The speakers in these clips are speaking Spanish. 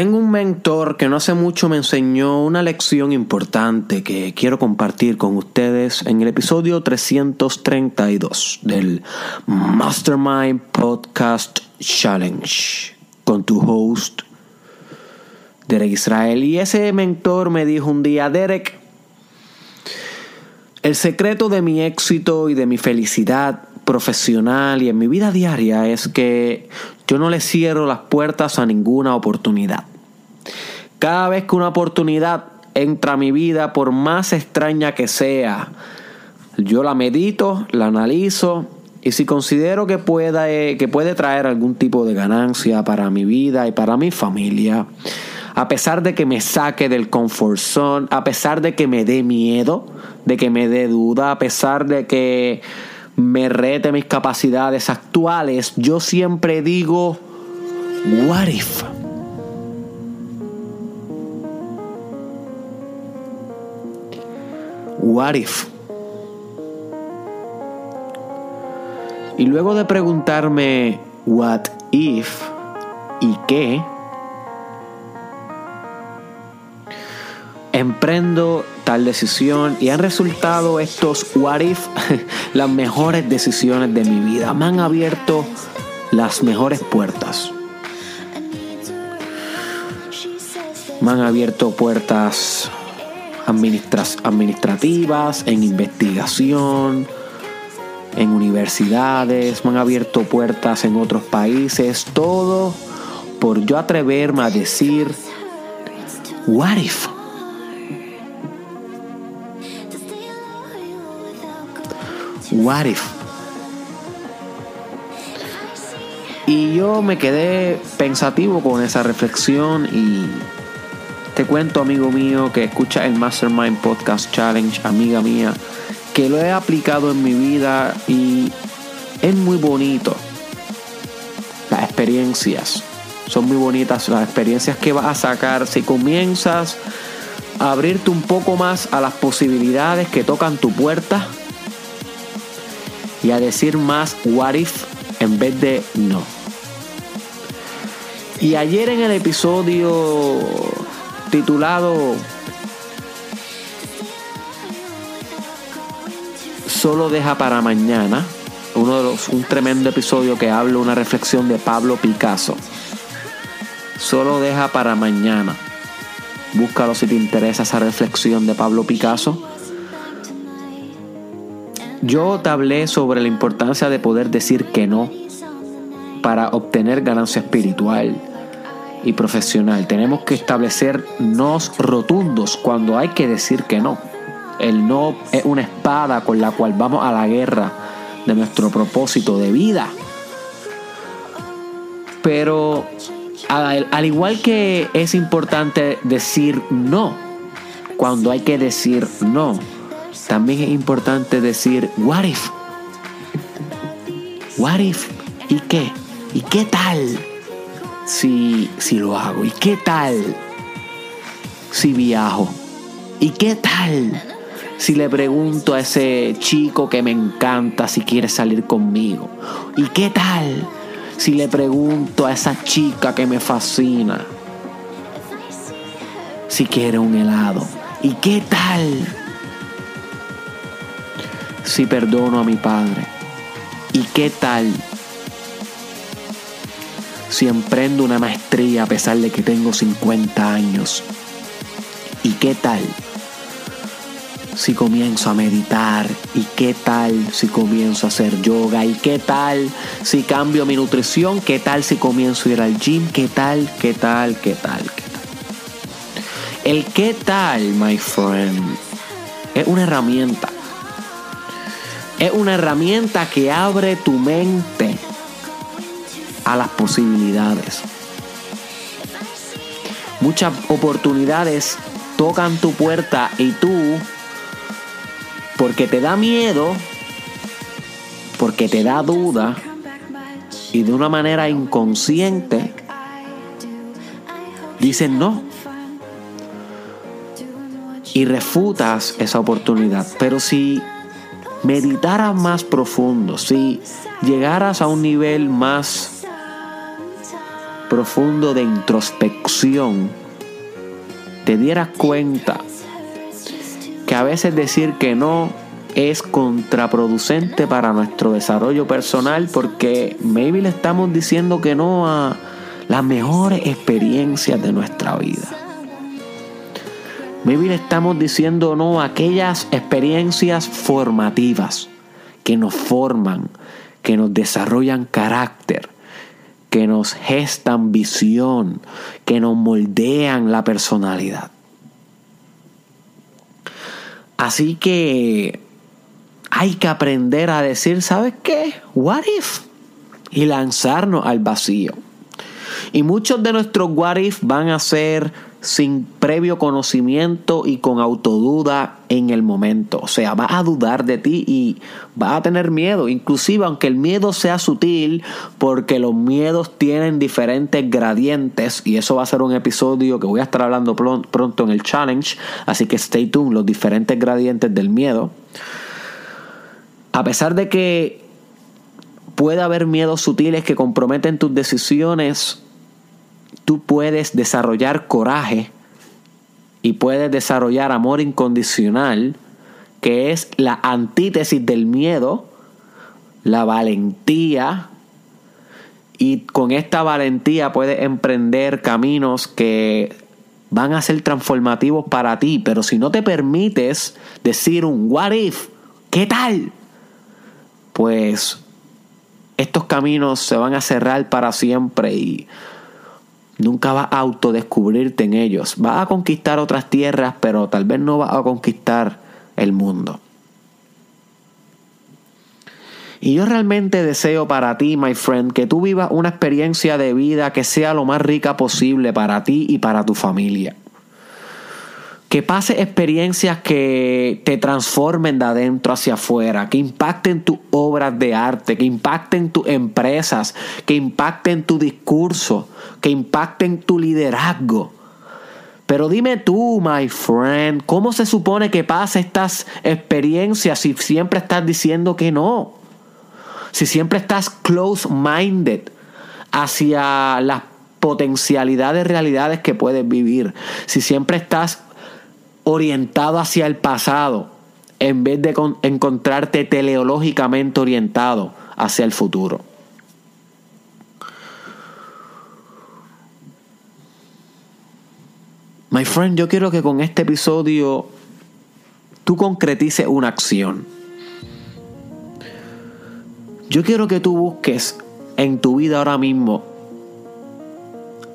Tengo un mentor que no hace mucho me enseñó una lección importante que quiero compartir con ustedes en el episodio 332 del Mastermind Podcast Challenge con tu host Derek Israel. Y ese mentor me dijo un día, Derek, el secreto de mi éxito y de mi felicidad profesional y en mi vida diaria es que yo no le cierro las puertas a ninguna oportunidad. Cada vez que una oportunidad entra a mi vida, por más extraña que sea, yo la medito, la analizo y si considero que, pueda, eh, que puede traer algún tipo de ganancia para mi vida y para mi familia, a pesar de que me saque del comfort zone, a pesar de que me dé miedo, de que me dé duda, a pesar de que me rete mis capacidades actuales, yo siempre digo, what if? What if? Y luego de preguntarme what if y qué, emprendo tal decisión y han resultado estos what if las mejores decisiones de mi vida. Me han abierto las mejores puertas. Me han abierto puertas administrativas, en investigación, en universidades, me han abierto puertas en otros países, todo por yo atreverme a decir, what if? What if? Y yo me quedé pensativo con esa reflexión y te cuento, amigo mío, que escucha el Mastermind Podcast Challenge, amiga mía, que lo he aplicado en mi vida y es muy bonito. Las experiencias, son muy bonitas las experiencias que vas a sacar si comienzas a abrirte un poco más a las posibilidades que tocan tu puerta y a decir más what if en vez de no. Y ayer en el episodio titulado Solo deja para mañana, uno de los, un tremendo episodio que habla una reflexión de Pablo Picasso. Solo deja para mañana. Búscalo si te interesa esa reflexión de Pablo Picasso. Yo te hablé sobre la importancia de poder decir que no para obtener ganancia espiritual y profesional. Tenemos que establecer nos rotundos cuando hay que decir que no. El no es una espada con la cual vamos a la guerra de nuestro propósito de vida. Pero al, al igual que es importante decir no, cuando hay que decir no, también es importante decir, what if? What if? ¿Y qué? ¿Y qué tal si, si lo hago? ¿Y qué tal si viajo? ¿Y qué tal si le pregunto a ese chico que me encanta si quiere salir conmigo? ¿Y qué tal si le pregunto a esa chica que me fascina si quiere un helado? ¿Y qué tal si perdono a mi padre? ¿Y qué tal si emprendo una maestría a pesar de que tengo 50 años? ¿Y qué tal si comienzo a meditar? ¿Y qué tal si comienzo a hacer yoga? ¿Y qué tal si cambio mi nutrición? ¿Qué tal si comienzo a ir al gym? ¿Qué tal? ¿Qué tal? ¿Qué tal? ¿Qué tal? El qué tal, my friend, es una herramienta es una herramienta que abre tu mente a las posibilidades. Muchas oportunidades tocan tu puerta y tú, porque te da miedo, porque te da duda y de una manera inconsciente, dices no. Y refutas esa oportunidad. Pero si meditaras más profundo, si llegaras a un nivel más profundo de introspección, te dieras cuenta que a veces decir que no es contraproducente para nuestro desarrollo personal porque maybe le estamos diciendo que no a las mejores experiencias de nuestra vida. Maybe le estamos diciendo no a aquellas experiencias formativas que nos forman, que nos desarrollan carácter, que nos gestan visión, que nos moldean la personalidad. Así que hay que aprender a decir, ¿sabes qué? What if? Y lanzarnos al vacío. Y muchos de nuestros what if van a ser sin previo conocimiento y con autoduda en el momento. O sea, va a dudar de ti y va a tener miedo. Inclusive aunque el miedo sea sutil, porque los miedos tienen diferentes gradientes y eso va a ser un episodio que voy a estar hablando pronto en el challenge. Así que stay tuned, los diferentes gradientes del miedo. A pesar de que puede haber miedos sutiles que comprometen tus decisiones, tú puedes desarrollar coraje y puedes desarrollar amor incondicional, que es la antítesis del miedo, la valentía, y con esta valentía puedes emprender caminos que van a ser transformativos para ti, pero si no te permites decir un what if, ¿qué tal? Pues estos caminos se van a cerrar para siempre y Nunca vas a autodescubrirte en ellos. Vas a conquistar otras tierras, pero tal vez no vas a conquistar el mundo. Y yo realmente deseo para ti, my friend, que tú vivas una experiencia de vida que sea lo más rica posible para ti y para tu familia que pase experiencias que te transformen de adentro hacia afuera, que impacten tus obras de arte, que impacten tus empresas, que impacten tu discurso, que impacten tu liderazgo. Pero dime tú, my friend, ¿cómo se supone que pase estas experiencias si siempre estás diciendo que no? Si siempre estás close-minded hacia las potencialidades realidades que puedes vivir. Si siempre estás orientado hacia el pasado en vez de encontrarte teleológicamente orientado hacia el futuro. My friend, yo quiero que con este episodio tú concretices una acción. Yo quiero que tú busques en tu vida ahora mismo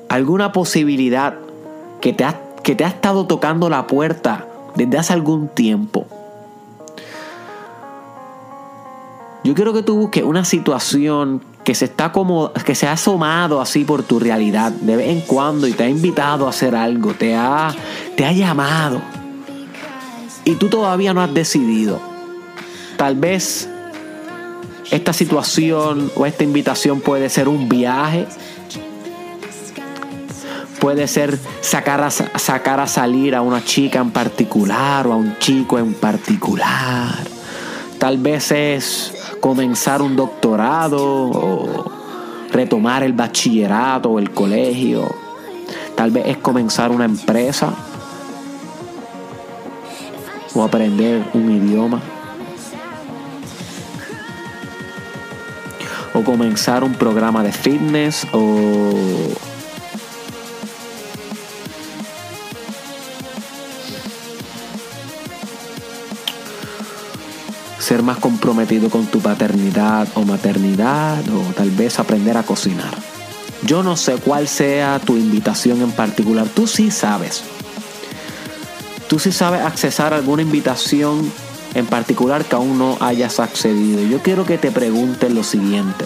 alguna posibilidad que te has que te ha estado tocando la puerta desde hace algún tiempo. Yo quiero que tú busques una situación que se está como que se ha asomado así por tu realidad de vez en cuando y te ha invitado a hacer algo, te ha te ha llamado. Y tú todavía no has decidido. Tal vez esta situación o esta invitación puede ser un viaje, Puede ser sacar a, sacar a salir a una chica en particular o a un chico en particular. Tal vez es comenzar un doctorado o retomar el bachillerato o el colegio. Tal vez es comenzar una empresa o aprender un idioma. O comenzar un programa de fitness o ser más comprometido con tu paternidad o maternidad o tal vez aprender a cocinar. Yo no sé cuál sea tu invitación en particular, tú sí sabes. Tú sí sabes accesar alguna invitación en particular que aún no hayas accedido. Yo quiero que te preguntes lo siguiente.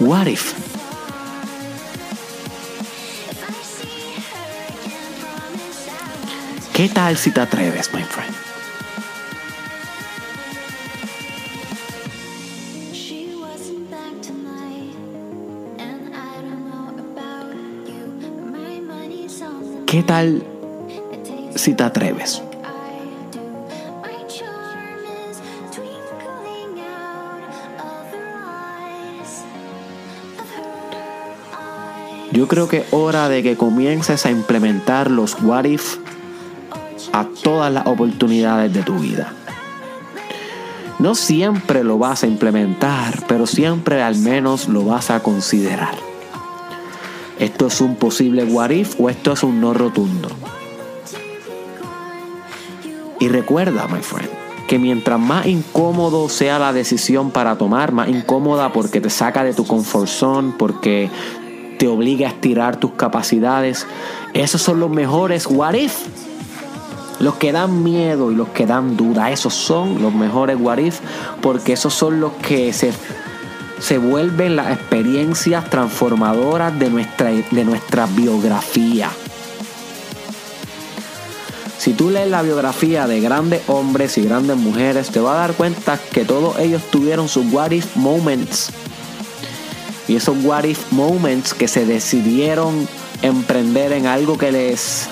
What if ¿Qué tal si te atreves, my friend? ¿Qué tal si te atreves? Yo creo que hora de que comiences a implementar los what if a todas las oportunidades de tu vida. No siempre lo vas a implementar, pero siempre al menos lo vas a considerar. ¿Esto es un posible what if o esto es un no rotundo? Y recuerda, my friend, que mientras más incómodo sea la decisión para tomar, más incómoda porque te saca de tu comfort zone, porque te obliga a estirar tus capacidades, esos son los mejores what if. Los que dan miedo y los que dan duda, esos son los mejores what if, porque esos son los que se, se vuelven las experiencias transformadoras de nuestra, de nuestra biografía. Si tú lees la biografía de grandes hombres y grandes mujeres, te vas a dar cuenta que todos ellos tuvieron sus what if moments. Y esos what if moments que se decidieron emprender en algo que les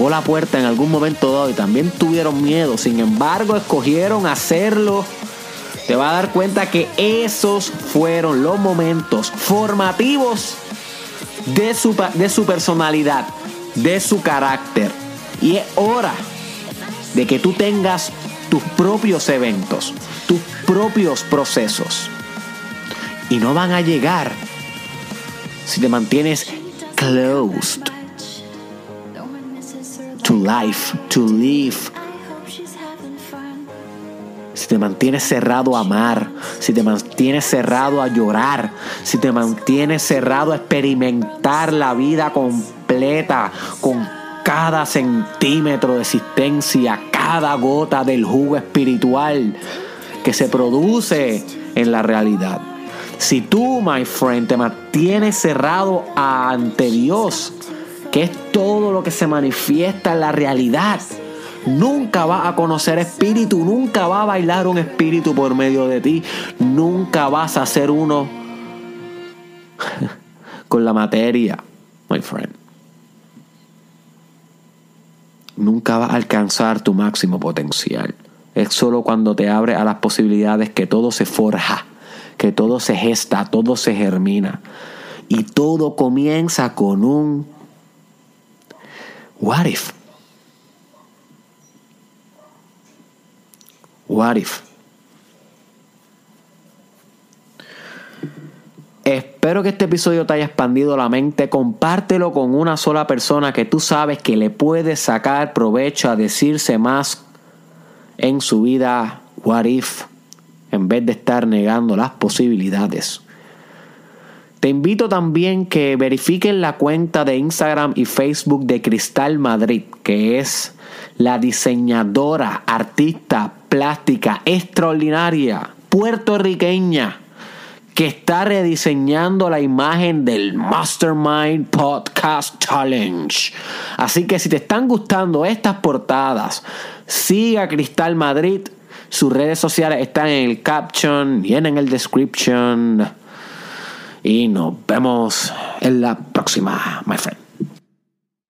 tocó la puerta en algún momento dado y también tuvieron miedo, sin embargo escogieron hacerlo, te vas a dar cuenta que esos fueron los momentos formativos de su, de su personalidad, de su carácter. Y es hora de que tú tengas tus propios eventos, tus propios procesos. Y no van a llegar si te mantienes closed to life, to live. Si te mantienes cerrado a amar, si te mantienes cerrado a llorar, si te mantienes cerrado a experimentar la vida completa con cada centímetro de existencia, cada gota del jugo espiritual que se produce en la realidad. Si tú, my friend, te mantienes cerrado ante Dios, que es todo lo que se manifiesta en la realidad, nunca vas a conocer espíritu, nunca va a bailar un espíritu por medio de ti, nunca vas a ser uno con la materia, my friend nunca vas a alcanzar tu máximo potencial. Es solo cuando te abre a las posibilidades que todo se forja, que todo se gesta, todo se germina. Y todo comienza con un what if. What if. Espero que este episodio te haya expandido la mente. Compártelo con una sola persona que tú sabes que le puede sacar provecho a decirse más en su vida what if en vez de estar negando las posibilidades. Te invito también que verifiquen la cuenta de Instagram y Facebook de Cristal Madrid, que es la diseñadora, artista plástica extraordinaria, puertorriqueña que está rediseñando la imagen del Mastermind Podcast Challenge. Así que si te están gustando estas portadas, siga Cristal Madrid. Sus redes sociales están en el caption, y en el description. Y nos vemos en la próxima, my friend.